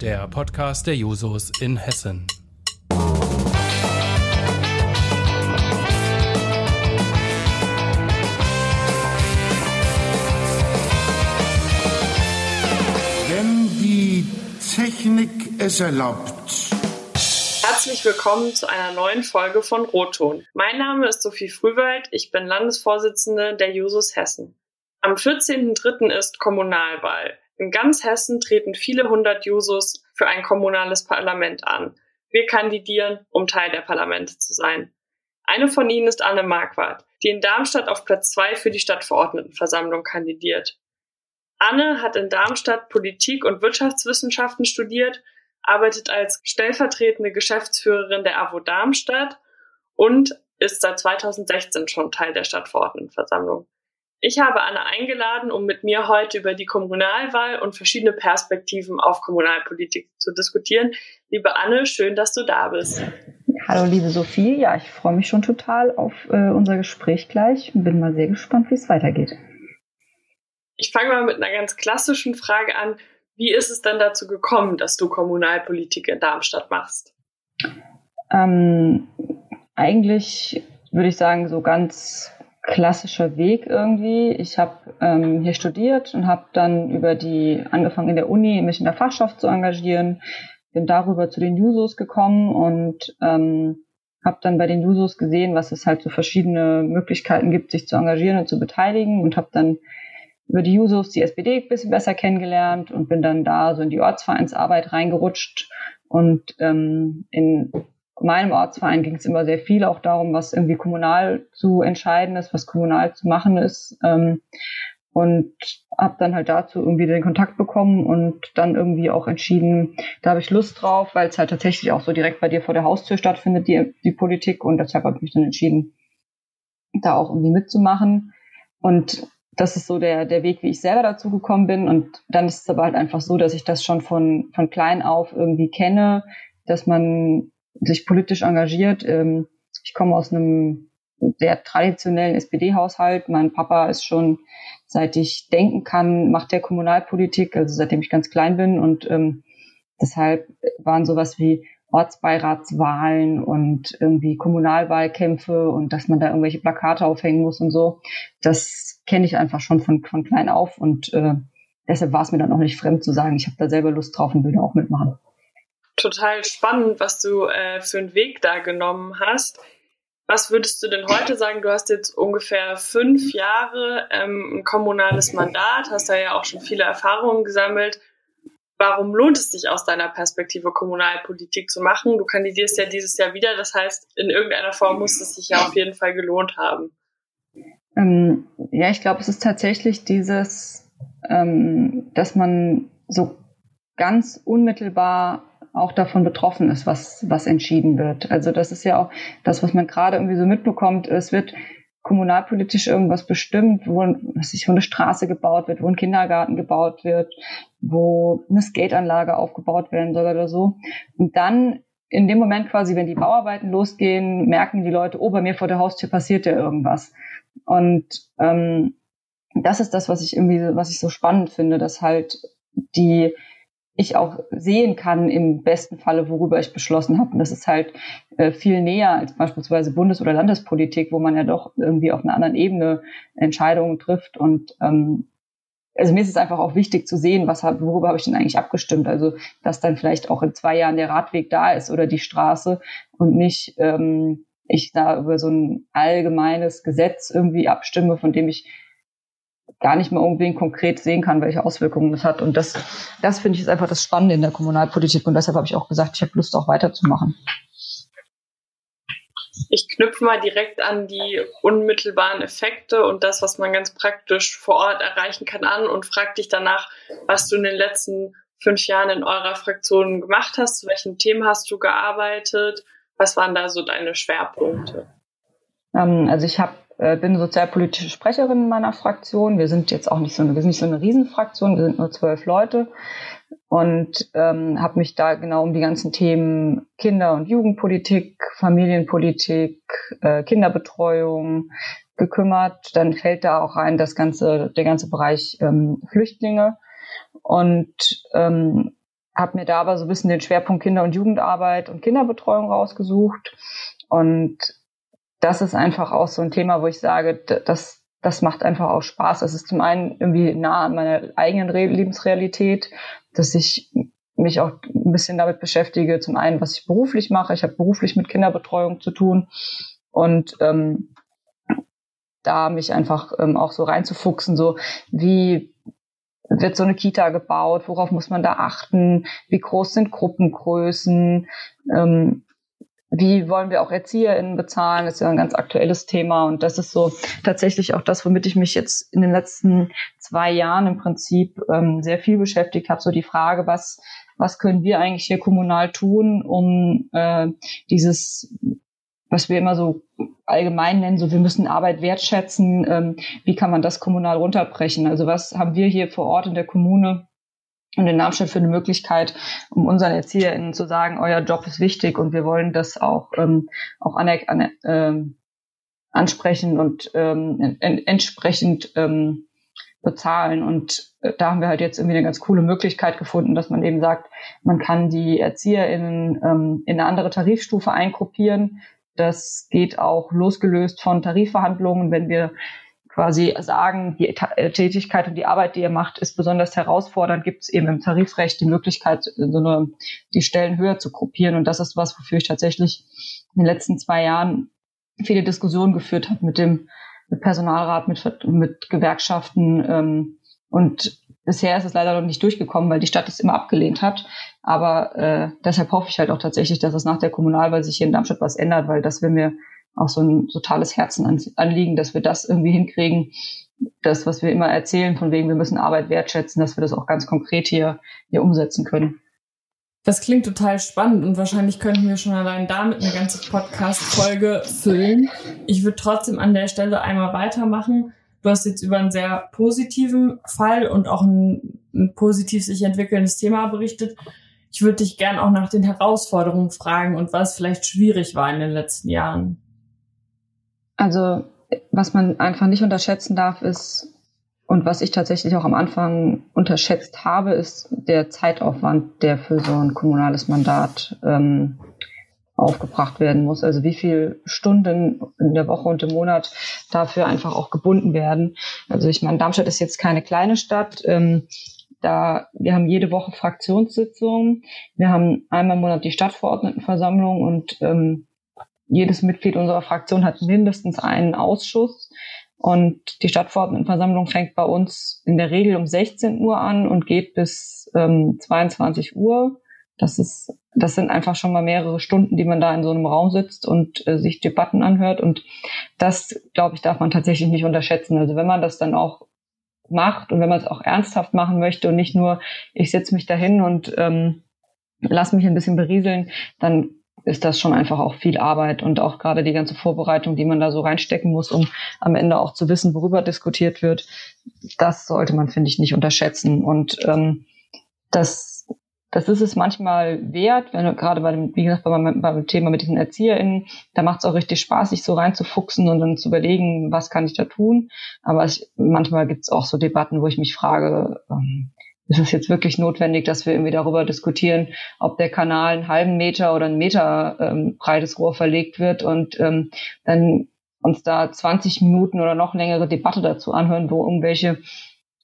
Der Podcast der Jusos in Hessen. Wenn die Technik es erlaubt. Herzlich willkommen zu einer neuen Folge von Roton. Mein Name ist Sophie Frühwald, ich bin Landesvorsitzende der Jusos Hessen. Am 14.03. ist Kommunalwahl. In ganz Hessen treten viele hundert Jusos für ein kommunales Parlament an. Wir kandidieren, um Teil der Parlamente zu sein. Eine von ihnen ist Anne Marquardt, die in Darmstadt auf Platz zwei für die Stadtverordnetenversammlung kandidiert. Anne hat in Darmstadt Politik und Wirtschaftswissenschaften studiert, arbeitet als stellvertretende Geschäftsführerin der AWO Darmstadt und ist seit 2016 schon Teil der Stadtverordnetenversammlung. Ich habe Anne eingeladen, um mit mir heute über die Kommunalwahl und verschiedene Perspektiven auf Kommunalpolitik zu diskutieren. Liebe Anne, schön, dass du da bist. Hallo, liebe Sophie. Ja, ich freue mich schon total auf äh, unser Gespräch gleich und bin mal sehr gespannt, wie es weitergeht. Ich fange mal mit einer ganz klassischen Frage an. Wie ist es denn dazu gekommen, dass du Kommunalpolitik in Darmstadt machst? Ähm, eigentlich würde ich sagen, so ganz klassischer Weg irgendwie. Ich habe ähm, hier studiert und habe dann über die angefangen in der Uni mich in der Fachschaft zu engagieren, bin darüber zu den Jusos gekommen und ähm, habe dann bei den Jusos gesehen, was es halt so verschiedene Möglichkeiten gibt, sich zu engagieren und zu beteiligen und habe dann über die Jusos die SPD ein bisschen besser kennengelernt und bin dann da so in die Ortsvereinsarbeit reingerutscht und ähm, in meinem Ortsverein ging es immer sehr viel auch darum, was irgendwie kommunal zu entscheiden ist, was kommunal zu machen ist. Ähm, und habe dann halt dazu irgendwie den Kontakt bekommen und dann irgendwie auch entschieden, da habe ich Lust drauf, weil es halt tatsächlich auch so direkt bei dir vor der Haustür stattfindet, die, die Politik. Und deshalb habe ich mich dann entschieden, da auch irgendwie mitzumachen. Und das ist so der, der Weg, wie ich selber dazu gekommen bin. Und dann ist es aber halt einfach so, dass ich das schon von, von klein auf irgendwie kenne, dass man sich politisch engagiert. Ähm, ich komme aus einem sehr traditionellen SPD-Haushalt. Mein Papa ist schon, seit ich denken kann, macht der Kommunalpolitik, also seitdem ich ganz klein bin. Und ähm, deshalb waren sowas wie Ortsbeiratswahlen und irgendwie Kommunalwahlkämpfe und dass man da irgendwelche Plakate aufhängen muss und so. Das kenne ich einfach schon von, von klein auf und äh, deshalb war es mir dann auch nicht fremd zu sagen, ich habe da selber Lust drauf und will da auch mitmachen total spannend, was du äh, für einen Weg da genommen hast. Was würdest du denn heute sagen? Du hast jetzt ungefähr fünf Jahre ähm, ein kommunales Mandat, hast da ja auch schon viele Erfahrungen gesammelt. Warum lohnt es sich aus deiner Perspektive, Kommunalpolitik zu machen? Du kandidierst ja dieses Jahr wieder, das heißt, in irgendeiner Form muss es sich ja auf jeden Fall gelohnt haben. Ähm, ja, ich glaube, es ist tatsächlich dieses, ähm, dass man so ganz unmittelbar auch davon betroffen ist, was, was entschieden wird. Also das ist ja auch das, was man gerade irgendwie so mitbekommt. Es wird kommunalpolitisch irgendwas bestimmt, wo, was sich, wo eine Straße gebaut wird, wo ein Kindergarten gebaut wird, wo eine Skateanlage aufgebaut werden soll oder so. Und dann in dem Moment quasi, wenn die Bauarbeiten losgehen, merken die Leute, oh, bei mir vor der Haustür passiert ja irgendwas. Und ähm, das ist das, was ich irgendwie, was ich so spannend finde, dass halt die ich auch sehen kann im besten Falle, worüber ich beschlossen habe. Und das ist halt äh, viel näher als beispielsweise Bundes- oder Landespolitik, wo man ja doch irgendwie auf einer anderen Ebene Entscheidungen trifft. Und ähm, also mir ist es einfach auch wichtig zu sehen, was hab, worüber habe ich denn eigentlich abgestimmt. Also dass dann vielleicht auch in zwei Jahren der Radweg da ist oder die Straße und nicht ähm, ich da über so ein allgemeines Gesetz irgendwie abstimme, von dem ich gar nicht mehr unbedingt konkret sehen kann, welche Auswirkungen das hat. Und das, das finde ich ist einfach das Spannende in der Kommunalpolitik. Und deshalb habe ich auch gesagt, ich habe Lust, auch weiterzumachen. Ich knüpfe mal direkt an die unmittelbaren Effekte und das, was man ganz praktisch vor Ort erreichen kann, an und frage dich danach, was du in den letzten fünf Jahren in eurer Fraktion gemacht hast, zu welchen Themen hast du gearbeitet, was waren da so deine Schwerpunkte? Ähm, also ich habe äh, bin sozialpolitische Sprecherin in meiner Fraktion. Wir sind jetzt auch nicht so eine, wir sind nicht so eine Riesenfraktion, wir sind nur zwölf Leute und ähm, habe mich da genau um die ganzen Themen Kinder- und Jugendpolitik, Familienpolitik, äh, Kinderbetreuung gekümmert. Dann fällt da auch rein das ganze, der ganze Bereich ähm, Flüchtlinge und ähm, habe mir da aber so ein bisschen den Schwerpunkt Kinder- und Jugendarbeit und Kinderbetreuung rausgesucht. Und das ist einfach auch so ein Thema, wo ich sage, das, das macht einfach auch Spaß. Das ist zum einen irgendwie nah an meiner eigenen Re Lebensrealität, dass ich mich auch ein bisschen damit beschäftige. Zum einen, was ich beruflich mache. Ich habe beruflich mit Kinderbetreuung zu tun und ähm, da mich einfach ähm, auch so reinzufuchsen, so wie wird so eine Kita gebaut, worauf muss man da achten, wie groß sind Gruppengrößen, ähm, wie wollen wir auch ErzieherInnen bezahlen, das ist ja ein ganz aktuelles Thema und das ist so tatsächlich auch das, womit ich mich jetzt in den letzten zwei Jahren im Prinzip ähm, sehr viel beschäftigt habe, so die Frage, was, was können wir eigentlich hier kommunal tun, um äh, dieses was wir immer so allgemein nennen, so wir müssen Arbeit wertschätzen. Ähm, wie kann man das kommunal runterbrechen? Also was haben wir hier vor Ort in der Kommune und in Darmstadt für eine Möglichkeit, um unseren ErzieherInnen zu sagen, euer Job ist wichtig und wir wollen das auch, ähm, auch aner an, ähm, ansprechen und ähm, en entsprechend ähm, bezahlen. Und äh, da haben wir halt jetzt irgendwie eine ganz coole Möglichkeit gefunden, dass man eben sagt, man kann die ErzieherInnen ähm, in eine andere Tarifstufe eingruppieren, das geht auch losgelöst von Tarifverhandlungen, wenn wir quasi sagen, die äh, Tätigkeit und die Arbeit, die ihr macht, ist besonders herausfordernd, gibt es eben im Tarifrecht die Möglichkeit, so eine, die Stellen höher zu gruppieren. Und das ist was, wofür ich tatsächlich in den letzten zwei Jahren viele Diskussionen geführt habe mit dem mit Personalrat, mit, mit Gewerkschaften ähm, und Bisher ist es leider noch nicht durchgekommen, weil die Stadt es immer abgelehnt hat. Aber äh, deshalb hoffe ich halt auch tatsächlich, dass es nach der Kommunalwahl sich hier in Darmstadt was ändert, weil das will mir auch so ein totales Herzen anliegen, dass wir das irgendwie hinkriegen. Das, was wir immer erzählen, von wegen, wir müssen Arbeit wertschätzen, dass wir das auch ganz konkret hier, hier umsetzen können. Das klingt total spannend und wahrscheinlich könnten wir schon allein damit eine ganze Podcast-Folge füllen. Ich würde trotzdem an der Stelle einmal weitermachen. Du hast jetzt über einen sehr positiven Fall und auch ein, ein positiv sich entwickelndes Thema berichtet. Ich würde dich gern auch nach den Herausforderungen fragen und was vielleicht schwierig war in den letzten Jahren. Also, was man einfach nicht unterschätzen darf, ist, und was ich tatsächlich auch am Anfang unterschätzt habe, ist der Zeitaufwand, der für so ein kommunales Mandat ähm, aufgebracht werden muss. Also wie viel Stunden in der Woche und im Monat dafür einfach auch gebunden werden. Also ich meine, Darmstadt ist jetzt keine kleine Stadt. Ähm, da wir haben jede Woche Fraktionssitzungen. Wir haben einmal im Monat die Stadtverordnetenversammlung und ähm, jedes Mitglied unserer Fraktion hat mindestens einen Ausschuss. Und die Stadtverordnetenversammlung fängt bei uns in der Regel um 16 Uhr an und geht bis ähm, 22 Uhr. Das ist, das sind einfach schon mal mehrere Stunden, die man da in so einem Raum sitzt und äh, sich Debatten anhört. Und das, glaube ich, darf man tatsächlich nicht unterschätzen. Also wenn man das dann auch macht und wenn man es auch ernsthaft machen möchte und nicht nur, ich setze mich dahin und ähm, lass mich ein bisschen berieseln, dann ist das schon einfach auch viel Arbeit und auch gerade die ganze Vorbereitung, die man da so reinstecken muss, um am Ende auch zu wissen, worüber diskutiert wird. Das sollte man, finde ich, nicht unterschätzen. Und ähm, das das ist es manchmal wert, wenn gerade bei dem, wie gesagt, beim, beim Thema mit diesen ErzieherInnen, da macht es auch richtig Spaß, sich so reinzufuchsen und dann zu überlegen, was kann ich da tun. Aber es, manchmal gibt es auch so Debatten, wo ich mich frage, ähm, ist es jetzt wirklich notwendig, dass wir irgendwie darüber diskutieren, ob der Kanal einen halben Meter oder einen Meter ähm, breites Rohr verlegt wird und ähm, dann uns da 20 Minuten oder noch längere Debatte dazu anhören, wo irgendwelche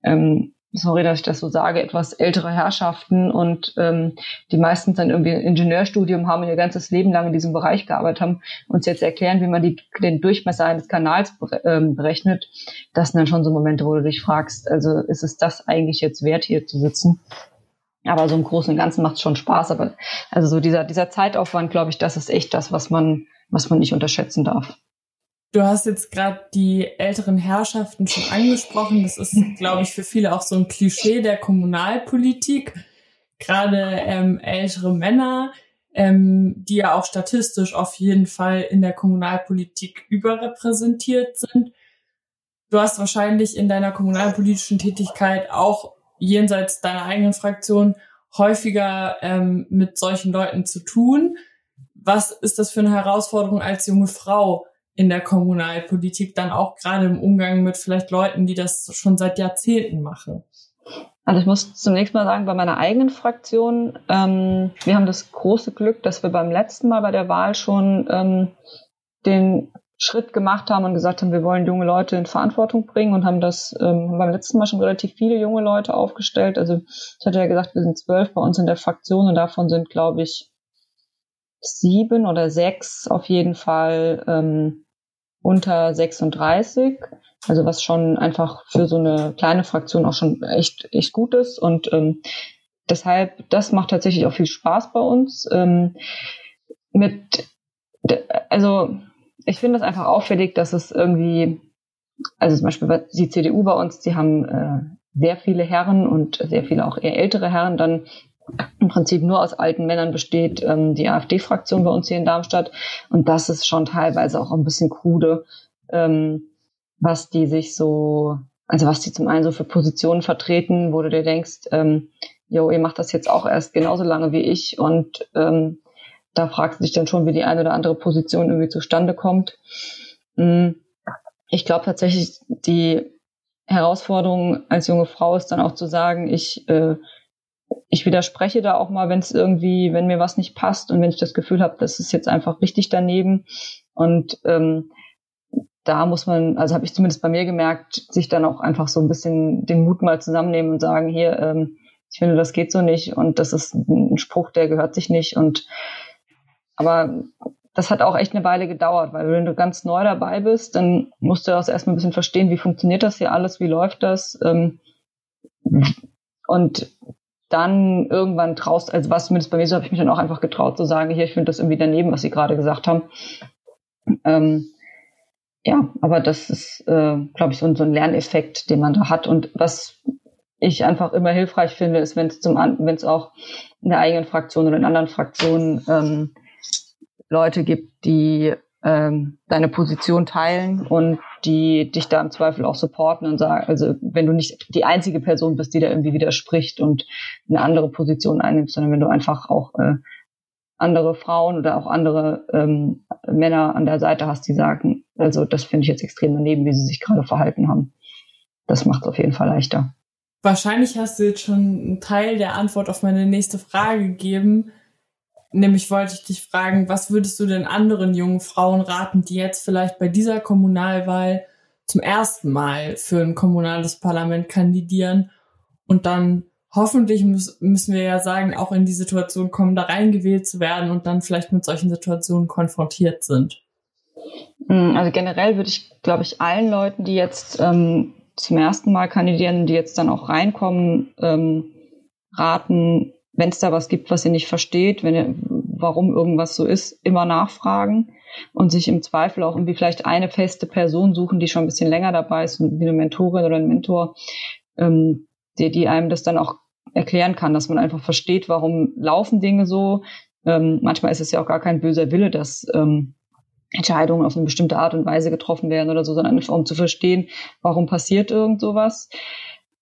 ähm, sorry, dass ich das so sage, etwas ältere Herrschaften und ähm, die meistens dann irgendwie ein Ingenieurstudium haben und ihr ganzes Leben lang in diesem Bereich gearbeitet haben, uns jetzt erklären, wie man die, den Durchmesser eines Kanals ähm, berechnet. Das sind dann schon so Momente, wo du dich fragst, also ist es das eigentlich jetzt wert, hier zu sitzen? Aber so im Großen und Ganzen macht es schon Spaß. Aber also so dieser, dieser Zeitaufwand, glaube ich, das ist echt das, was man, was man nicht unterschätzen darf. Du hast jetzt gerade die älteren Herrschaften schon angesprochen. Das ist, glaube ich, für viele auch so ein Klischee der Kommunalpolitik. Gerade ähm, ältere Männer, ähm, die ja auch statistisch auf jeden Fall in der Kommunalpolitik überrepräsentiert sind. Du hast wahrscheinlich in deiner kommunalpolitischen Tätigkeit auch jenseits deiner eigenen Fraktion häufiger ähm, mit solchen Leuten zu tun. Was ist das für eine Herausforderung als junge Frau? In der Kommunalpolitik, dann auch gerade im Umgang mit vielleicht Leuten, die das schon seit Jahrzehnten machen? Also ich muss zunächst mal sagen, bei meiner eigenen Fraktion, ähm, wir haben das große Glück, dass wir beim letzten Mal bei der Wahl schon ähm, den Schritt gemacht haben und gesagt haben, wir wollen junge Leute in Verantwortung bringen und haben das ähm, beim letzten Mal schon relativ viele junge Leute aufgestellt. Also ich hatte ja gesagt, wir sind zwölf bei uns in der Fraktion und davon sind, glaube ich, sieben oder sechs auf jeden Fall ähm, unter 36. Also was schon einfach für so eine kleine Fraktion auch schon echt, echt gut ist. Und ähm, deshalb, das macht tatsächlich auch viel Spaß bei uns. Ähm, mit, also ich finde es einfach auffällig, dass es irgendwie, also zum Beispiel die CDU bei uns, die haben äh, sehr viele Herren und sehr viele auch eher ältere Herren, dann im Prinzip nur aus alten Männern besteht ähm, die AfD-Fraktion bei uns hier in Darmstadt. Und das ist schon teilweise auch ein bisschen krude. Ähm, was die sich so, also was die zum einen so für Positionen vertreten, wo du dir denkst, ähm, jo, ihr macht das jetzt auch erst genauso lange wie ich und ähm, da fragst du dich dann schon, wie die eine oder andere Position irgendwie zustande kommt. Mm, ich glaube tatsächlich, die Herausforderung als junge Frau ist dann auch zu sagen, ich äh, ich widerspreche da auch mal, wenn es irgendwie, wenn mir was nicht passt und wenn ich das Gefühl habe, das ist jetzt einfach richtig daneben. Und ähm, da muss man, also habe ich zumindest bei mir gemerkt, sich dann auch einfach so ein bisschen den Mut mal zusammennehmen und sagen, hier, ähm, ich finde, das geht so nicht und das ist ein Spruch, der gehört sich nicht. Und aber das hat auch echt eine Weile gedauert, weil wenn du ganz neu dabei bist, dann musst du auch erstmal ein bisschen verstehen, wie funktioniert das hier alles, wie läuft das. Ähm, und dann irgendwann traust, also was zumindest bei mir so, habe ich mich dann auch einfach getraut zu sagen, hier, ich finde das irgendwie daneben, was Sie gerade gesagt haben. Ähm, ja, aber das ist, äh, glaube ich, so, so ein Lerneffekt, den man da hat. Und was ich einfach immer hilfreich finde, ist, wenn es zum wenn es auch in der eigenen Fraktion oder in anderen Fraktionen ähm, Leute gibt, die ähm, deine Position teilen und die dich da im Zweifel auch supporten und sagen, also wenn du nicht die einzige Person bist, die da irgendwie widerspricht und eine andere Position einnimmst, sondern wenn du einfach auch äh, andere Frauen oder auch andere ähm, Männer an der Seite hast, die sagen, also das finde ich jetzt extrem daneben, wie sie sich gerade verhalten haben. Das macht es auf jeden Fall leichter. Wahrscheinlich hast du jetzt schon einen Teil der Antwort auf meine nächste Frage gegeben. Nämlich wollte ich dich fragen, was würdest du denn anderen jungen Frauen raten, die jetzt vielleicht bei dieser Kommunalwahl zum ersten Mal für ein kommunales Parlament kandidieren und dann hoffentlich müssen wir ja sagen, auch in die Situation kommen, da reingewählt zu werden und dann vielleicht mit solchen Situationen konfrontiert sind? Mm, also generell würde ich, glaube ich, allen Leuten, die jetzt ähm, zum ersten Mal kandidieren, die jetzt dann auch reinkommen, ähm, raten, wenn es da was gibt, was ihr nicht versteht, wenn ihr, warum irgendwas so ist, immer nachfragen und sich im Zweifel auch irgendwie vielleicht eine feste Person suchen, die schon ein bisschen länger dabei ist, wie eine Mentorin oder ein Mentor, ähm, die, die einem das dann auch erklären kann, dass man einfach versteht, warum laufen Dinge so. Ähm, manchmal ist es ja auch gar kein böser Wille, dass ähm, Entscheidungen auf eine bestimmte Art und Weise getroffen werden oder so, sondern einfach um zu verstehen, warum passiert irgend sowas.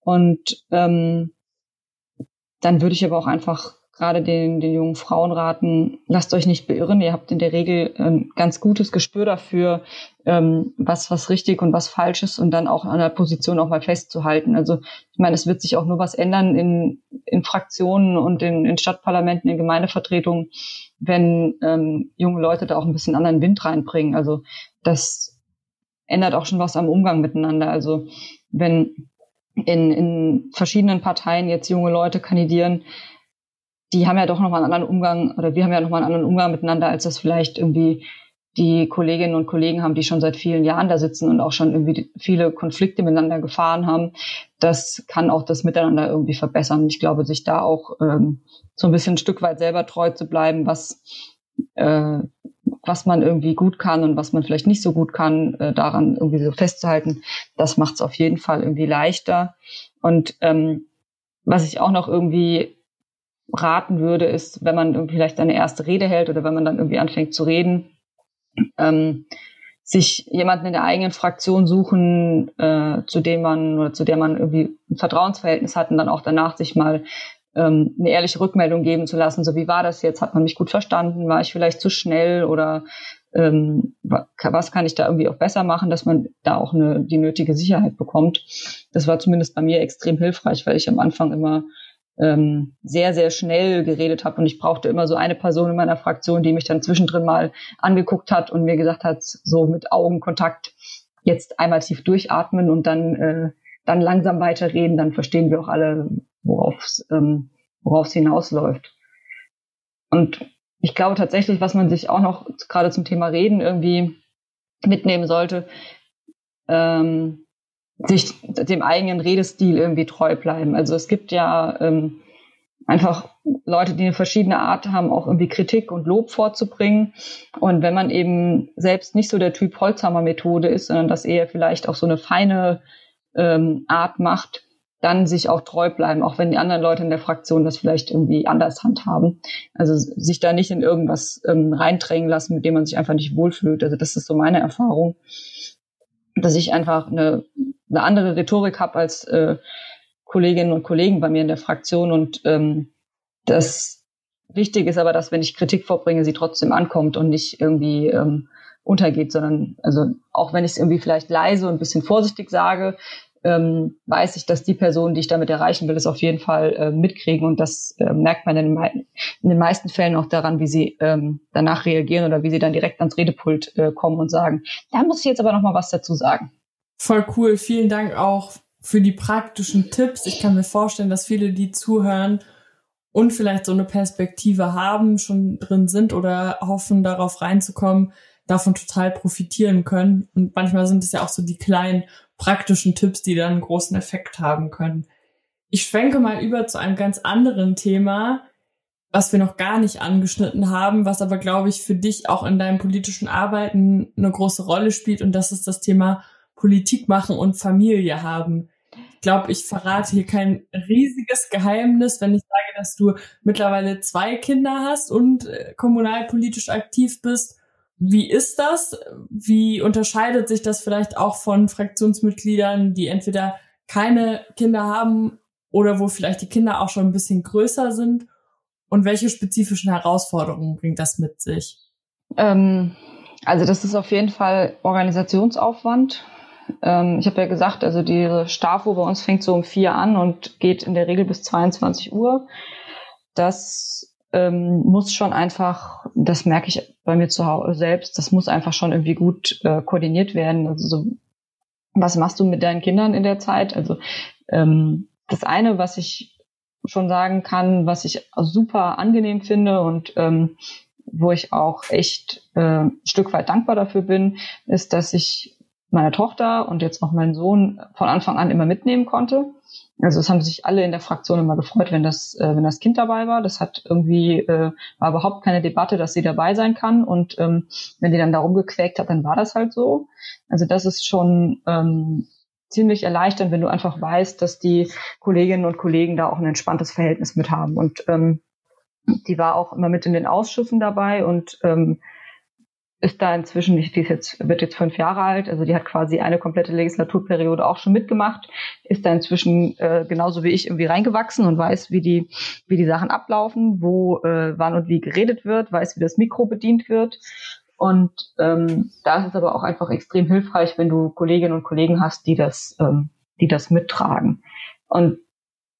Und ähm, dann würde ich aber auch einfach gerade den, den jungen Frauen raten, lasst euch nicht beirren. Ihr habt in der Regel ein ganz gutes Gespür dafür, ähm, was, was richtig und was falsch ist und dann auch an der Position auch mal festzuhalten. Also ich meine, es wird sich auch nur was ändern in, in Fraktionen und in, in Stadtparlamenten, in Gemeindevertretungen, wenn ähm, junge Leute da auch ein bisschen anderen Wind reinbringen. Also das ändert auch schon was am Umgang miteinander. Also wenn in, in verschiedenen Parteien jetzt junge Leute kandidieren, die haben ja doch nochmal einen anderen Umgang oder wir haben ja nochmal einen anderen Umgang miteinander, als das vielleicht irgendwie die Kolleginnen und Kollegen haben, die schon seit vielen Jahren da sitzen und auch schon irgendwie viele Konflikte miteinander gefahren haben. Das kann auch das Miteinander irgendwie verbessern. Ich glaube, sich da auch ähm, so ein bisschen ein Stück weit selber treu zu bleiben, was äh, was man irgendwie gut kann und was man vielleicht nicht so gut kann, äh, daran irgendwie so festzuhalten, das macht es auf jeden Fall irgendwie leichter. Und ähm, was ich auch noch irgendwie raten würde, ist, wenn man irgendwie vielleicht eine erste Rede hält oder wenn man dann irgendwie anfängt zu reden, ähm, sich jemanden in der eigenen Fraktion suchen, äh, zu dem man oder zu der man irgendwie ein Vertrauensverhältnis hat und dann auch danach sich mal ähm, eine ehrliche Rückmeldung geben zu lassen, so wie war das jetzt, hat man mich gut verstanden, war ich vielleicht zu schnell? Oder ähm, was kann ich da irgendwie auch besser machen, dass man da auch eine, die nötige Sicherheit bekommt. Das war zumindest bei mir extrem hilfreich, weil ich am Anfang immer ähm, sehr, sehr schnell geredet habe. Und ich brauchte immer so eine Person in meiner Fraktion, die mich dann zwischendrin mal angeguckt hat und mir gesagt hat, so mit Augenkontakt jetzt einmal tief durchatmen und dann, äh, dann langsam weiterreden, dann verstehen wir auch alle, worauf es ähm, worauf's hinausläuft. Und ich glaube tatsächlich, was man sich auch noch gerade zum Thema Reden irgendwie mitnehmen sollte, ähm, sich dem eigenen Redestil irgendwie treu bleiben. Also es gibt ja ähm, einfach Leute, die eine verschiedene Art haben, auch irgendwie Kritik und Lob vorzubringen. Und wenn man eben selbst nicht so der Typ Holzhammer-Methode ist, sondern das eher vielleicht auch so eine feine ähm, Art macht, dann sich auch treu bleiben, auch wenn die anderen Leute in der Fraktion das vielleicht irgendwie anders handhaben. Also sich da nicht in irgendwas ähm, reindrängen lassen, mit dem man sich einfach nicht wohlfühlt. Also das ist so meine Erfahrung, dass ich einfach eine, eine andere Rhetorik habe als äh, Kolleginnen und Kollegen bei mir in der Fraktion und ähm, das Wichtig ist aber, dass wenn ich Kritik vorbringe, sie trotzdem ankommt und nicht irgendwie ähm, untergeht, sondern also auch wenn ich es irgendwie vielleicht leise und ein bisschen vorsichtig sage, ähm, weiß ich, dass die Personen, die ich damit erreichen will, es auf jeden Fall äh, mitkriegen. Und das äh, merkt man in, in, den meisten Fällen auch daran, wie sie ähm, danach reagieren oder wie sie dann direkt ans Redepult äh, kommen und sagen, da muss ich jetzt aber noch mal was dazu sagen. Voll cool. Vielen Dank auch für die praktischen Tipps. Ich kann mir vorstellen, dass viele, die zuhören und vielleicht so eine Perspektive haben, schon drin sind oder hoffen, darauf reinzukommen, davon total profitieren können. Und manchmal sind es ja auch so die kleinen praktischen Tipps, die dann einen großen Effekt haben können. Ich schwenke mal über zu einem ganz anderen Thema, was wir noch gar nicht angeschnitten haben, was aber, glaube ich, für dich auch in deinem politischen Arbeiten eine große Rolle spielt. Und das ist das Thema Politik machen und Familie haben. Ich glaube, ich verrate hier kein riesiges Geheimnis, wenn ich sage, dass du mittlerweile zwei Kinder hast und äh, kommunalpolitisch aktiv bist wie ist das? Wie unterscheidet sich das vielleicht auch von Fraktionsmitgliedern, die entweder keine Kinder haben oder wo vielleicht die Kinder auch schon ein bisschen größer sind? Und welche spezifischen Herausforderungen bringt das mit sich? Ähm, also das ist auf jeden Fall Organisationsaufwand. Ähm, ich habe ja gesagt, also die Stafo bei uns fängt so um vier an und geht in der Regel bis 22 Uhr. Das ähm, muss schon einfach, das merke ich bei mir zu Hause selbst, das muss einfach schon irgendwie gut äh, koordiniert werden. Also so, was machst du mit deinen Kindern in der Zeit? Also ähm, das eine, was ich schon sagen kann, was ich super angenehm finde und ähm, wo ich auch echt äh, ein Stück weit dankbar dafür bin, ist, dass ich meine Tochter und jetzt auch meinen Sohn von Anfang an immer mitnehmen konnte. Also es haben sich alle in der Fraktion immer gefreut, wenn das, äh, wenn das Kind dabei war. Das hat irgendwie äh, war überhaupt keine Debatte, dass sie dabei sein kann. Und ähm, wenn die dann da rumgequäkt hat, dann war das halt so. Also das ist schon ähm, ziemlich erleichternd, wenn du einfach weißt, dass die Kolleginnen und Kollegen da auch ein entspanntes Verhältnis mit haben. Und ähm, die war auch immer mit in den Ausschüssen dabei und ähm, ist da inzwischen, die ist jetzt, wird jetzt fünf Jahre alt, also die hat quasi eine komplette Legislaturperiode auch schon mitgemacht, ist da inzwischen äh, genauso wie ich irgendwie reingewachsen und weiß, wie die, wie die Sachen ablaufen, wo, äh, wann und wie geredet wird, weiß, wie das Mikro bedient wird. Und ähm, da ist es aber auch einfach extrem hilfreich, wenn du Kolleginnen und Kollegen hast, die das, ähm, die das mittragen. Und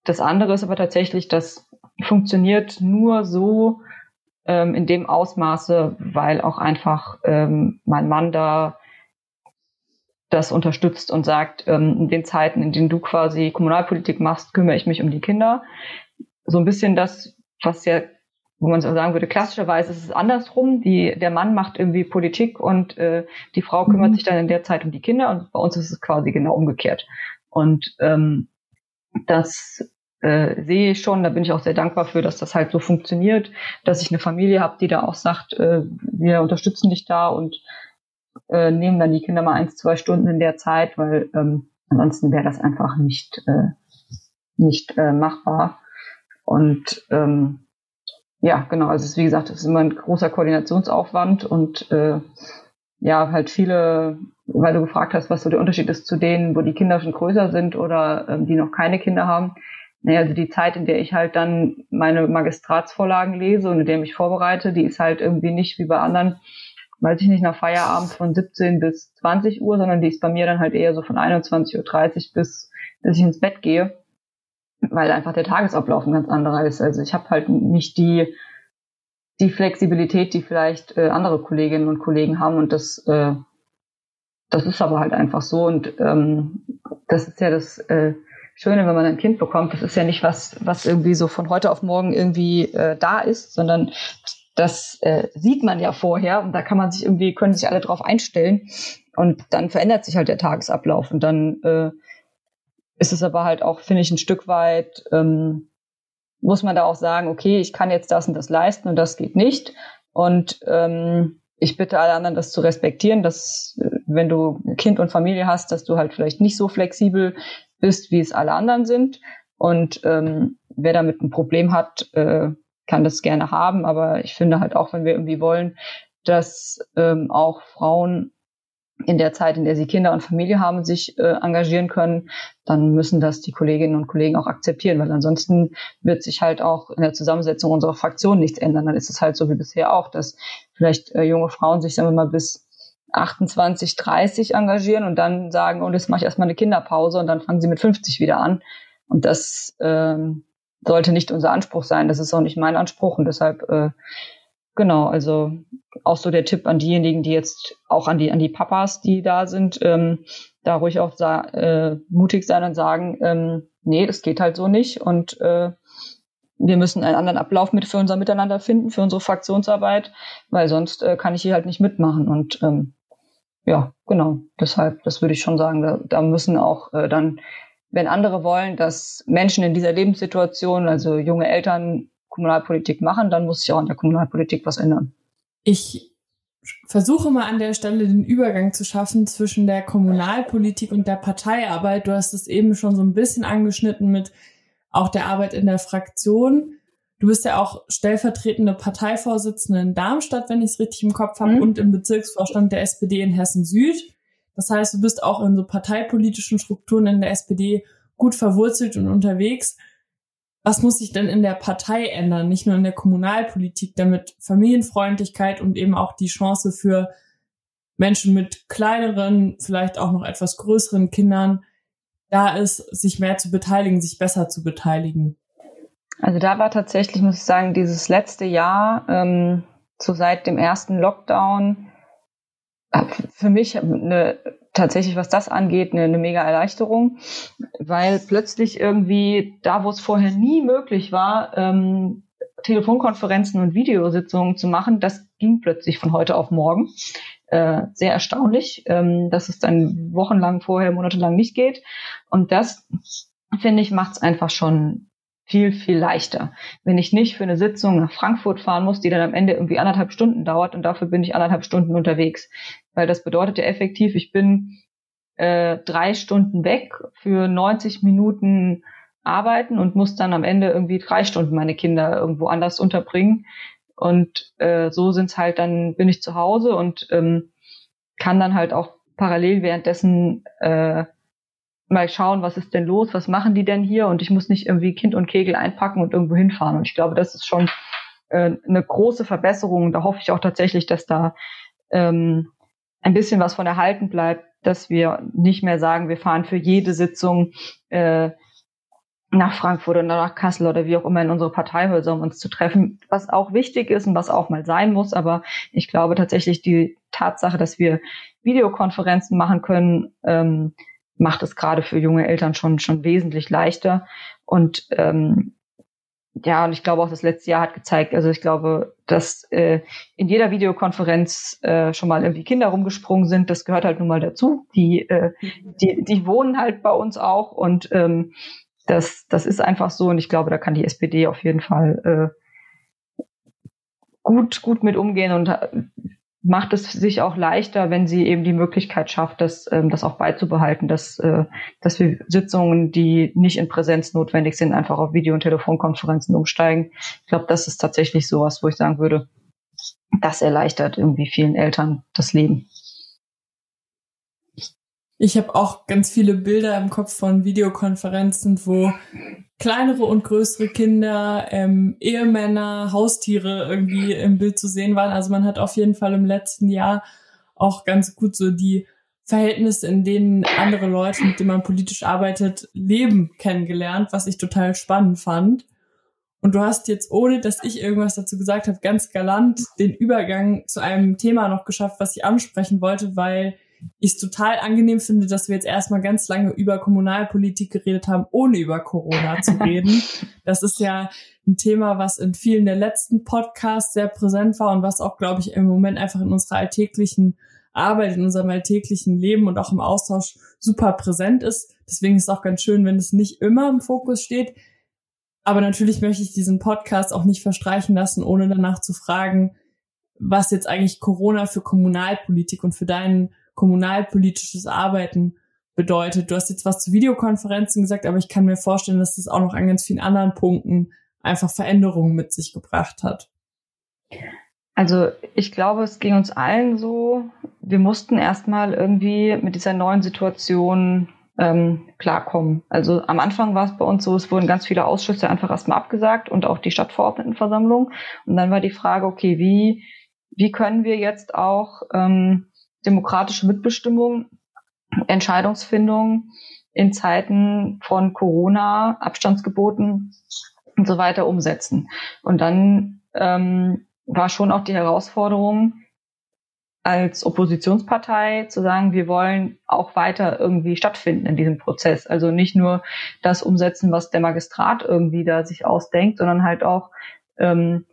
das andere ist aber tatsächlich, das funktioniert nur so, ähm, in dem Ausmaße, weil auch einfach ähm, mein Mann da das unterstützt und sagt, ähm, in den Zeiten, in denen du quasi Kommunalpolitik machst, kümmere ich mich um die Kinder. So ein bisschen das, was ja, wo man so sagen würde, klassischerweise ist es andersrum. Die, der Mann macht irgendwie Politik und äh, die Frau kümmert mhm. sich dann in der Zeit um die Kinder und bei uns ist es quasi genau umgekehrt. Und ähm, das äh, sehe ich schon, da bin ich auch sehr dankbar für, dass das halt so funktioniert, dass ich eine Familie habe, die da auch sagt, äh, wir unterstützen dich da und äh, nehmen dann die Kinder mal eins, zwei Stunden in der Zeit, weil ähm, ansonsten wäre das einfach nicht, äh, nicht äh, machbar. Und ähm, ja, genau, also es ist, wie gesagt, es ist immer ein großer Koordinationsaufwand und äh, ja, halt viele, weil du gefragt hast, was so der Unterschied ist zu denen, wo die Kinder schon größer sind oder ähm, die noch keine Kinder haben. Naja, also die Zeit, in der ich halt dann meine Magistratsvorlagen lese und in der mich vorbereite, die ist halt irgendwie nicht wie bei anderen weiß ich nicht, nach Feierabend von 17 bis 20 Uhr, sondern die ist bei mir dann halt eher so von 21.30 Uhr bis, bis ich ins Bett gehe, weil einfach der Tagesablauf ein ganz anderer ist. Also ich habe halt nicht die, die Flexibilität, die vielleicht äh, andere Kolleginnen und Kollegen haben und das, äh, das ist aber halt einfach so und ähm, das ist ja das äh, Schöne, wenn man ein Kind bekommt. Das ist ja nicht was, was irgendwie so von heute auf morgen irgendwie äh, da ist, sondern das äh, sieht man ja vorher und da kann man sich irgendwie, können sich alle drauf einstellen und dann verändert sich halt der Tagesablauf und dann äh, ist es aber halt auch, finde ich, ein Stück weit, ähm, muss man da auch sagen, okay, ich kann jetzt das und das leisten und das geht nicht und ähm, ich bitte alle anderen, das zu respektieren, dass äh, wenn du Kind und Familie hast, dass du halt vielleicht nicht so flexibel bist, wie es alle anderen sind. Und ähm, wer damit ein Problem hat, äh, kann das gerne haben. Aber ich finde halt auch, wenn wir irgendwie wollen, dass ähm, auch Frauen in der Zeit, in der sie Kinder und Familie haben, sich äh, engagieren können, dann müssen das die Kolleginnen und Kollegen auch akzeptieren, weil ansonsten wird sich halt auch in der Zusammensetzung unserer Fraktion nichts ändern. Dann ist es halt so wie bisher auch, dass vielleicht äh, junge Frauen sich, sagen wir mal, bis 28, 30 engagieren und dann sagen, und oh, jetzt mache ich erstmal eine Kinderpause und dann fangen sie mit 50 wieder an. Und das ähm, sollte nicht unser Anspruch sein. Das ist auch nicht mein Anspruch. Und deshalb, äh, genau, also auch so der Tipp an diejenigen, die jetzt auch an die, an die Papas, die da sind, ähm, da ruhig auch äh, mutig sein und sagen, ähm, nee, das geht halt so nicht. Und äh, wir müssen einen anderen Ablauf mit für unser Miteinander finden, für unsere Fraktionsarbeit, weil sonst äh, kann ich hier halt nicht mitmachen. Und ähm, ja, genau. Deshalb, das würde ich schon sagen, da, da müssen auch äh, dann, wenn andere wollen, dass Menschen in dieser Lebenssituation, also junge Eltern, Kommunalpolitik machen, dann muss sich auch an der Kommunalpolitik was ändern. Ich versuche mal an der Stelle den Übergang zu schaffen zwischen der Kommunalpolitik und der Parteiarbeit. Du hast es eben schon so ein bisschen angeschnitten mit auch der Arbeit in der Fraktion. Du bist ja auch stellvertretende Parteivorsitzende in Darmstadt, wenn ich es richtig im Kopf habe, mhm. und im Bezirksvorstand der SPD in Hessen Süd. Das heißt, du bist auch in so parteipolitischen Strukturen in der SPD gut verwurzelt und unterwegs. Was muss sich denn in der Partei ändern, nicht nur in der Kommunalpolitik, damit Familienfreundlichkeit und eben auch die Chance für Menschen mit kleineren, vielleicht auch noch etwas größeren Kindern da ist, sich mehr zu beteiligen, sich besser zu beteiligen? Also da war tatsächlich, muss ich sagen, dieses letzte Jahr, ähm, so seit dem ersten Lockdown, für mich eine, tatsächlich, was das angeht, eine, eine mega Erleichterung, weil plötzlich irgendwie da, wo es vorher nie möglich war, ähm, Telefonkonferenzen und Videositzungen zu machen, das ging plötzlich von heute auf morgen. Äh, sehr erstaunlich, ähm, dass es dann wochenlang vorher, monatelang nicht geht. Und das, finde ich, macht es einfach schon viel, viel leichter. Wenn ich nicht für eine Sitzung nach Frankfurt fahren muss, die dann am Ende irgendwie anderthalb Stunden dauert und dafür bin ich anderthalb Stunden unterwegs. Weil das bedeutet ja effektiv, ich bin äh, drei Stunden weg für 90 Minuten arbeiten und muss dann am Ende irgendwie drei Stunden meine Kinder irgendwo anders unterbringen. Und äh, so sind's halt dann, bin ich zu Hause und ähm, kann dann halt auch parallel währenddessen äh, mal schauen, was ist denn los, was machen die denn hier und ich muss nicht irgendwie Kind und Kegel einpacken und irgendwo hinfahren. Und ich glaube, das ist schon äh, eine große Verbesserung. Da hoffe ich auch tatsächlich, dass da ähm, ein bisschen was von erhalten bleibt, dass wir nicht mehr sagen, wir fahren für jede Sitzung äh, nach Frankfurt oder nach Kassel oder wie auch immer in unsere Parteihäuser, um uns zu treffen, was auch wichtig ist und was auch mal sein muss. Aber ich glaube tatsächlich die Tatsache, dass wir Videokonferenzen machen können, ähm, macht es gerade für junge Eltern schon, schon wesentlich leichter. Und ähm, ja, und ich glaube auch das letzte Jahr hat gezeigt, also ich glaube, dass äh, in jeder Videokonferenz äh, schon mal irgendwie Kinder rumgesprungen sind. Das gehört halt nun mal dazu. Die, äh, die, die wohnen halt bei uns auch und ähm, das, das ist einfach so. Und ich glaube, da kann die SPD auf jeden Fall äh, gut, gut mit umgehen und äh, macht es sich auch leichter, wenn sie eben die Möglichkeit schafft, das, ähm, das auch beizubehalten, dass, äh, dass wir Sitzungen, die nicht in Präsenz notwendig sind, einfach auf Video- und Telefonkonferenzen umsteigen. Ich glaube, das ist tatsächlich sowas, wo ich sagen würde, das erleichtert irgendwie vielen Eltern das Leben. Ich habe auch ganz viele Bilder im Kopf von Videokonferenzen, wo kleinere und größere Kinder, ähm, Ehemänner, Haustiere irgendwie im Bild zu sehen waren. Also man hat auf jeden Fall im letzten Jahr auch ganz gut so die Verhältnisse, in denen andere Leute, mit denen man politisch arbeitet, leben, kennengelernt, was ich total spannend fand. Und du hast jetzt, ohne dass ich irgendwas dazu gesagt habe, ganz galant den Übergang zu einem Thema noch geschafft, was ich ansprechen wollte, weil ich es total angenehm finde, dass wir jetzt erstmal ganz lange über Kommunalpolitik geredet haben, ohne über Corona zu reden. Das ist ja ein Thema, was in vielen der letzten Podcasts sehr präsent war und was auch, glaube ich, im Moment einfach in unserer alltäglichen Arbeit, in unserem alltäglichen Leben und auch im Austausch super präsent ist. Deswegen ist es auch ganz schön, wenn es nicht immer im Fokus steht. Aber natürlich möchte ich diesen Podcast auch nicht verstreichen lassen, ohne danach zu fragen, was jetzt eigentlich Corona für Kommunalpolitik und für dein kommunalpolitisches Arbeiten bedeutet. Du hast jetzt was zu Videokonferenzen gesagt, aber ich kann mir vorstellen, dass das auch noch an ganz vielen anderen Punkten einfach Veränderungen mit sich gebracht hat. Also ich glaube, es ging uns allen so. Wir mussten erstmal irgendwie mit dieser neuen Situation ähm, klarkommen. Also am Anfang war es bei uns so, es wurden ganz viele Ausschüsse einfach erstmal abgesagt und auch die Stadtverordnetenversammlung. Und dann war die Frage, okay, wie, wie können wir jetzt auch ähm, demokratische Mitbestimmung, Entscheidungsfindung in Zeiten von Corona, Abstandsgeboten und so weiter umsetzen. Und dann ähm, war schon auch die Herausforderung, als Oppositionspartei zu sagen, wir wollen auch weiter irgendwie stattfinden in diesem Prozess. Also nicht nur das umsetzen, was der Magistrat irgendwie da sich ausdenkt, sondern halt auch, ähm,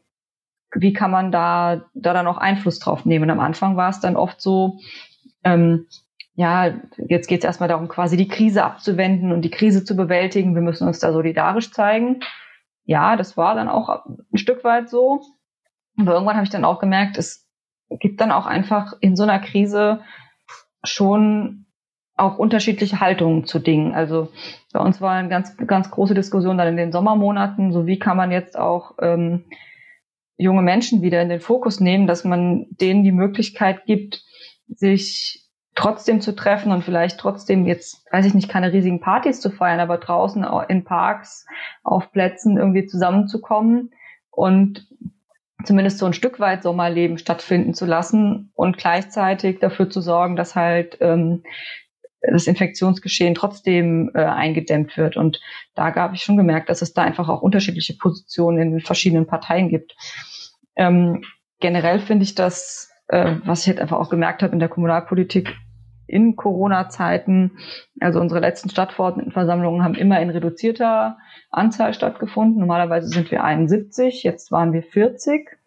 wie kann man da, da dann auch Einfluss drauf nehmen. Und am Anfang war es dann oft so, ähm, ja, jetzt geht es erstmal darum, quasi die Krise abzuwenden und die Krise zu bewältigen. Wir müssen uns da solidarisch zeigen. Ja, das war dann auch ein Stück weit so. Aber irgendwann habe ich dann auch gemerkt, es gibt dann auch einfach in so einer Krise schon auch unterschiedliche Haltungen zu Dingen. Also bei uns war eine ganz, ganz große Diskussion dann in den Sommermonaten, so wie kann man jetzt auch ähm, junge Menschen wieder in den Fokus nehmen, dass man denen die Möglichkeit gibt, sich trotzdem zu treffen und vielleicht trotzdem jetzt, weiß ich nicht, keine riesigen Partys zu feiern, aber draußen in Parks, auf Plätzen irgendwie zusammenzukommen und zumindest so ein Stück weit Sommerleben stattfinden zu lassen und gleichzeitig dafür zu sorgen, dass halt ähm, das Infektionsgeschehen trotzdem äh, eingedämmt wird. Und da gab ich schon gemerkt, dass es da einfach auch unterschiedliche Positionen in verschiedenen Parteien gibt. Ähm, generell finde ich das, äh, was ich jetzt einfach auch gemerkt habe in der Kommunalpolitik, in Corona-Zeiten, also unsere letzten Stadtverordnetenversammlungen haben immer in reduzierter Anzahl stattgefunden. Normalerweise sind wir 71, jetzt waren wir 40.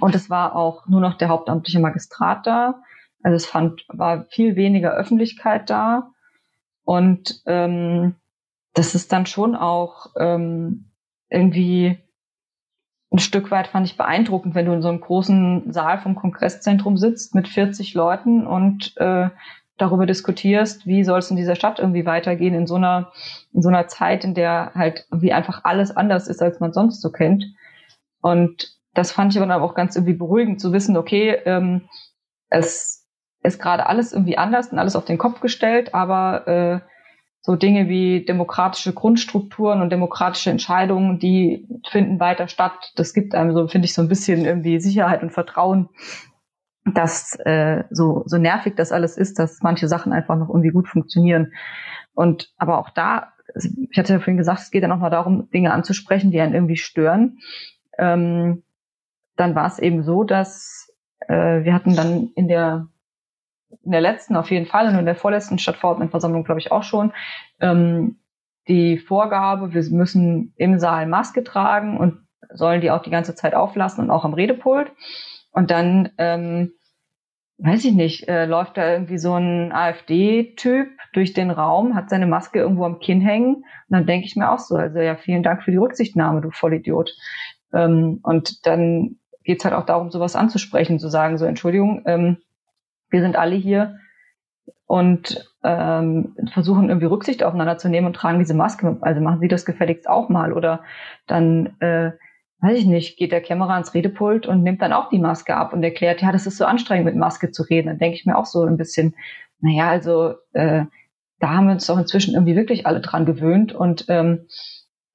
Und es war auch nur noch der hauptamtliche Magistrat da. Also es fand, war viel weniger Öffentlichkeit da. Und ähm, das ist dann schon auch ähm, irgendwie ein Stück weit fand ich beeindruckend, wenn du in so einem großen Saal vom Kongresszentrum sitzt mit 40 Leuten und äh, darüber diskutierst, wie soll es in dieser Stadt irgendwie weitergehen in so einer in so einer Zeit, in der halt wie einfach alles anders ist, als man sonst so kennt. Und das fand ich aber auch ganz irgendwie beruhigend zu wissen, okay, ähm, es ist gerade alles irgendwie anders und alles auf den Kopf gestellt, aber äh, so Dinge wie demokratische Grundstrukturen und demokratische Entscheidungen, die finden weiter statt. Das gibt einem so, finde ich, so ein bisschen irgendwie Sicherheit und Vertrauen, dass äh, so, so nervig das alles ist, dass manche Sachen einfach noch irgendwie gut funktionieren. Und aber auch da, ich hatte ja vorhin gesagt, es geht ja nochmal darum, Dinge anzusprechen, die einen irgendwie stören. Ähm, dann war es eben so, dass äh, wir hatten dann in der in der letzten auf jeden Fall und in der vorletzten Stadtverordnetenversammlung, glaube ich, auch schon, ähm, die Vorgabe, wir müssen im Saal Maske tragen und sollen die auch die ganze Zeit auflassen und auch am Redepult. Und dann, ähm, weiß ich nicht, äh, läuft da irgendwie so ein AfD-Typ durch den Raum, hat seine Maske irgendwo am Kinn hängen. Und dann denke ich mir auch so, also ja, vielen Dank für die Rücksichtnahme, du Vollidiot. Ähm, und dann geht's halt auch darum, sowas anzusprechen, zu sagen, so Entschuldigung, ähm, wir sind alle hier und ähm, versuchen irgendwie Rücksicht aufeinander zu nehmen und tragen diese Maske. Also machen Sie das gefälligst auch mal. Oder dann, äh, weiß ich nicht, geht der Kämmerer ans Redepult und nimmt dann auch die Maske ab und erklärt, ja, das ist so anstrengend, mit Maske zu reden. Dann denke ich mir auch so ein bisschen, naja, also äh, da haben wir uns doch inzwischen irgendwie wirklich alle dran gewöhnt. Und ähm,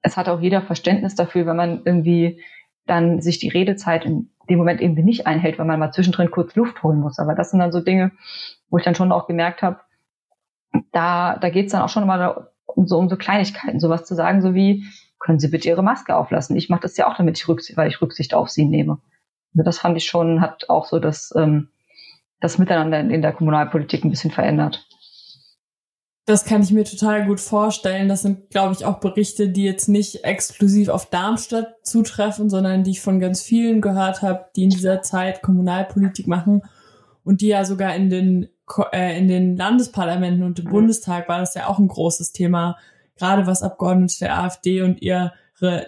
es hat auch jeder Verständnis dafür, wenn man irgendwie dann sich die Redezeit in dem Moment irgendwie nicht einhält, weil man mal zwischendrin kurz Luft holen muss. Aber das sind dann so Dinge, wo ich dann schon auch gemerkt habe, da, da geht es dann auch schon mal um so, um so Kleinigkeiten, sowas zu sagen, so wie, können Sie bitte Ihre Maske auflassen? Ich mache das ja auch, damit ich Rücksicht, weil ich Rücksicht auf Sie nehme. Also das fand ich schon, hat auch so das, ähm, das Miteinander in der Kommunalpolitik ein bisschen verändert. Das kann ich mir total gut vorstellen. Das sind, glaube ich, auch Berichte, die jetzt nicht exklusiv auf Darmstadt zutreffen, sondern die ich von ganz vielen gehört habe, die in dieser Zeit Kommunalpolitik machen und die ja sogar in den äh, in den Landesparlamenten und im mhm. Bundestag war das ja auch ein großes Thema, gerade was Abgeordnete der AfD und ihre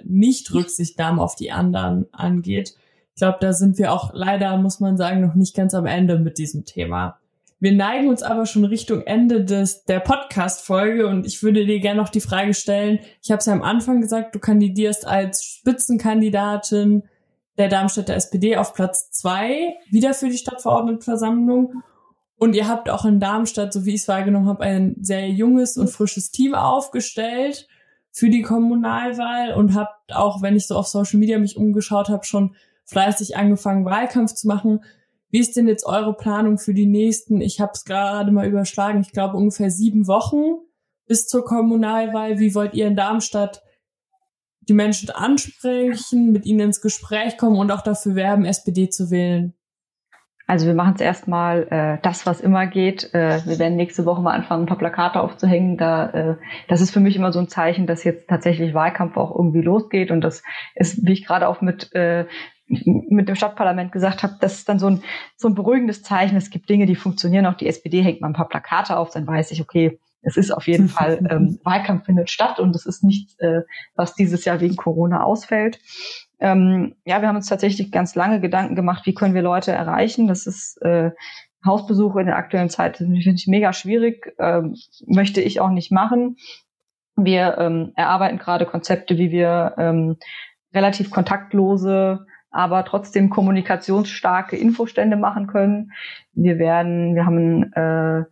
Nicht-Rücksichtnahme auf die anderen angeht. Ich glaube, da sind wir auch leider, muss man sagen, noch nicht ganz am Ende mit diesem Thema. Wir neigen uns aber schon Richtung Ende des, der Podcast-Folge und ich würde dir gerne noch die Frage stellen. Ich habe es ja am Anfang gesagt, du kandidierst als Spitzenkandidatin der Darmstädter SPD auf Platz zwei wieder für die Stadtverordnetenversammlung. Und ihr habt auch in Darmstadt, so wie ich es wahrgenommen habe, ein sehr junges und frisches Team aufgestellt für die Kommunalwahl und habt auch, wenn ich so auf Social Media mich umgeschaut habe, schon fleißig angefangen, Wahlkampf zu machen. Wie ist denn jetzt eure Planung für die nächsten, ich habe es gerade mal überschlagen, ich glaube ungefähr sieben Wochen bis zur Kommunalwahl. Wie wollt ihr in Darmstadt die Menschen ansprechen, mit ihnen ins Gespräch kommen und auch dafür werben, SPD zu wählen? Also wir machen es erstmal äh, das, was immer geht. Äh, wir werden nächste Woche mal anfangen, ein paar Plakate aufzuhängen. Da, äh, das ist für mich immer so ein Zeichen, dass jetzt tatsächlich Wahlkampf auch irgendwie losgeht. Und das ist, wie ich gerade auch mit äh, mit dem Stadtparlament gesagt habe, das ist dann so ein, so ein beruhigendes Zeichen. Es gibt Dinge, die funktionieren. Auch die SPD hängt mal ein paar Plakate auf, dann weiß ich, okay, es ist auf jeden Fall, ähm, Wahlkampf findet statt und es ist nichts, äh, was dieses Jahr wegen Corona ausfällt. Ähm, ja, wir haben uns tatsächlich ganz lange Gedanken gemacht, wie können wir Leute erreichen. Das ist äh, Hausbesuche in der aktuellen Zeit finde ich mega schwierig, ähm, möchte ich auch nicht machen. Wir ähm, erarbeiten gerade Konzepte, wie wir ähm, relativ kontaktlose, aber trotzdem kommunikationsstarke Infostände machen können. Wir werden, wir haben äh,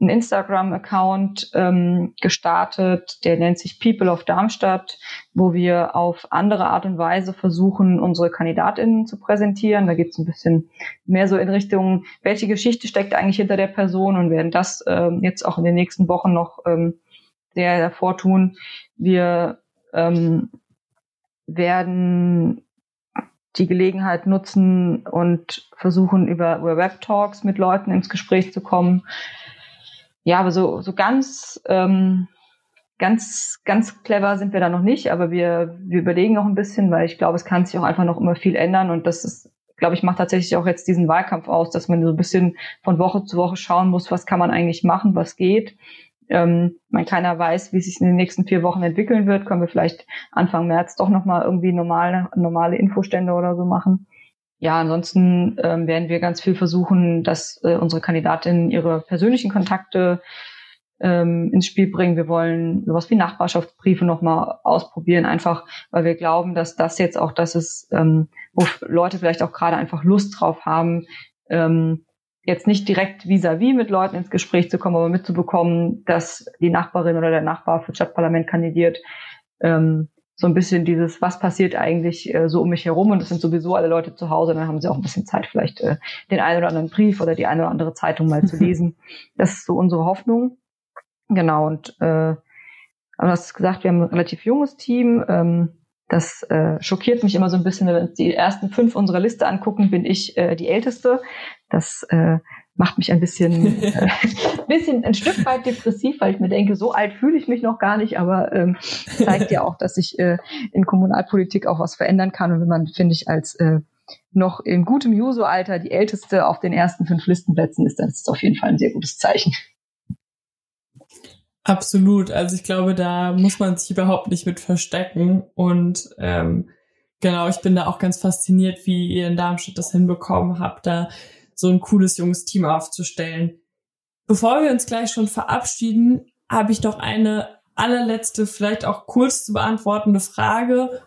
einen Instagram-Account ähm, gestartet, der nennt sich People of Darmstadt, wo wir auf andere Art und Weise versuchen, unsere KandidatInnen zu präsentieren. Da geht es ein bisschen mehr so in Richtung, welche Geschichte steckt eigentlich hinter der Person und werden das ähm, jetzt auch in den nächsten Wochen noch ähm, sehr hervortun. Wir ähm, werden die Gelegenheit nutzen und versuchen, über, über Web-Talks mit Leuten ins Gespräch zu kommen ja, aber so, so ganz, ähm, ganz, ganz clever sind wir da noch nicht, aber wir, wir überlegen noch ein bisschen, weil ich glaube, es kann sich auch einfach noch immer viel ändern und das ist, glaube ich, macht tatsächlich auch jetzt diesen Wahlkampf aus, dass man so ein bisschen von Woche zu Woche schauen muss, was kann man eigentlich machen, was geht. Ähm, man keiner weiß, wie es sich in den nächsten vier Wochen entwickeln wird, können wir vielleicht Anfang März doch nochmal irgendwie normale, normale Infostände oder so machen ja, ansonsten ähm, werden wir ganz viel versuchen, dass äh, unsere Kandidatinnen ihre persönlichen Kontakte ähm, ins Spiel bringen. Wir wollen sowas wie Nachbarschaftsbriefe nochmal ausprobieren, einfach weil wir glauben, dass das jetzt auch das ist, ähm, wo Leute vielleicht auch gerade einfach Lust drauf haben, ähm, jetzt nicht direkt vis-à-vis -vis mit Leuten ins Gespräch zu kommen, aber mitzubekommen, dass die Nachbarin oder der Nachbar für das Stadtparlament kandidiert. Ähm, so ein bisschen dieses, was passiert eigentlich äh, so um mich herum und es sind sowieso alle Leute zu Hause, dann haben sie auch ein bisschen Zeit, vielleicht äh, den einen oder anderen Brief oder die eine oder andere Zeitung mal zu lesen. Das ist so unsere Hoffnung. Genau, und äh, aber du hast gesagt, wir haben ein relativ junges Team. Ähm, das äh, schockiert mich immer so ein bisschen, wenn wir uns die ersten fünf unserer Liste angucken, bin ich äh, die Älteste. Das äh, macht mich ein bisschen, äh, bisschen ein Stück weit depressiv, weil ich mir denke, so alt fühle ich mich noch gar nicht, aber ähm, zeigt ja auch, dass ich äh, in Kommunalpolitik auch was verändern kann. Und wenn man, finde ich, als äh, noch in gutem Juso-Alter die Älteste auf den ersten fünf Listenplätzen ist, dann ist es auf jeden Fall ein sehr gutes Zeichen. Absolut. Also ich glaube, da muss man sich überhaupt nicht mit verstecken. Und ähm, genau, ich bin da auch ganz fasziniert, wie ihr in Darmstadt das hinbekommen habt, da so ein cooles junges Team aufzustellen. Bevor wir uns gleich schon verabschieden, habe ich doch eine allerletzte, vielleicht auch kurz zu beantwortende Frage.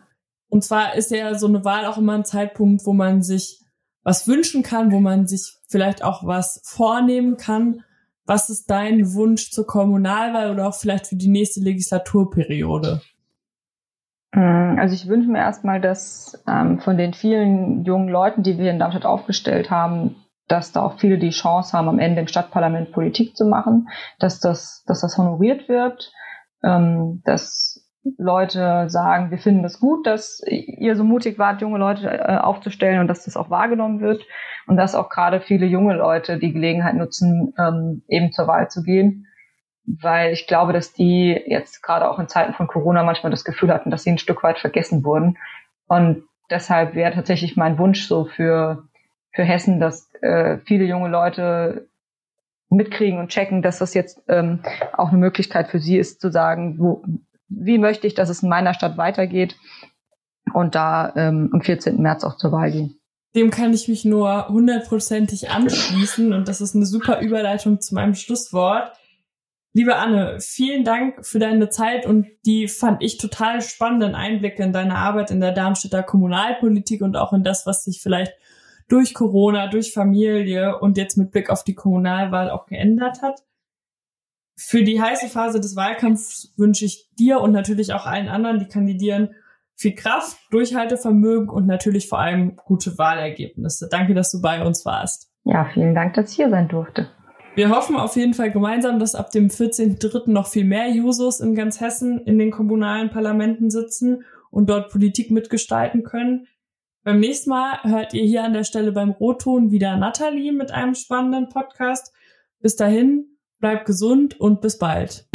Und zwar ist ja so eine Wahl auch immer ein Zeitpunkt, wo man sich was wünschen kann, wo man sich vielleicht auch was vornehmen kann. Was ist dein Wunsch zur Kommunalwahl oder auch vielleicht für die nächste Legislaturperiode? Mm, also ich wünsche mir erstmal, dass ähm, von den vielen jungen Leuten, die wir in Darmstadt aufgestellt haben, dass da auch viele die Chance haben, am Ende im Stadtparlament Politik zu machen, dass das, dass das honoriert wird, ähm, dass Leute sagen, wir finden das gut, dass ihr so mutig wart, junge Leute äh, aufzustellen und dass das auch wahrgenommen wird und dass auch gerade viele junge Leute die Gelegenheit nutzen, ähm, eben zur Wahl zu gehen weil ich glaube, dass die jetzt gerade auch in Zeiten von Corona manchmal das Gefühl hatten, dass sie ein Stück weit vergessen wurden. Und deshalb wäre tatsächlich mein Wunsch so für, für Hessen, dass äh, viele junge Leute mitkriegen und checken, dass das jetzt ähm, auch eine Möglichkeit für sie ist, zu sagen, wo, wie möchte ich, dass es in meiner Stadt weitergeht und da ähm, am 14. März auch zur Wahl gehen. Dem kann ich mich nur hundertprozentig anschließen und das ist eine super Überleitung zu meinem Schlusswort. Liebe Anne, vielen Dank für deine Zeit und die fand ich total spannenden Einblicke in deine Arbeit in der Darmstädter Kommunalpolitik und auch in das, was sich vielleicht durch Corona, durch Familie und jetzt mit Blick auf die Kommunalwahl auch geändert hat. Für die heiße Phase des Wahlkampfs wünsche ich dir und natürlich auch allen anderen, die kandidieren, viel Kraft, Durchhaltevermögen und natürlich vor allem gute Wahlergebnisse. Danke, dass du bei uns warst. Ja, vielen Dank, dass ich hier sein durfte. Wir hoffen auf jeden Fall gemeinsam, dass ab dem 14.3. noch viel mehr Jusos in ganz Hessen in den kommunalen Parlamenten sitzen und dort Politik mitgestalten können. Beim nächsten Mal hört ihr hier an der Stelle beim Rotton wieder Nathalie mit einem spannenden Podcast. Bis dahin, bleibt gesund und bis bald.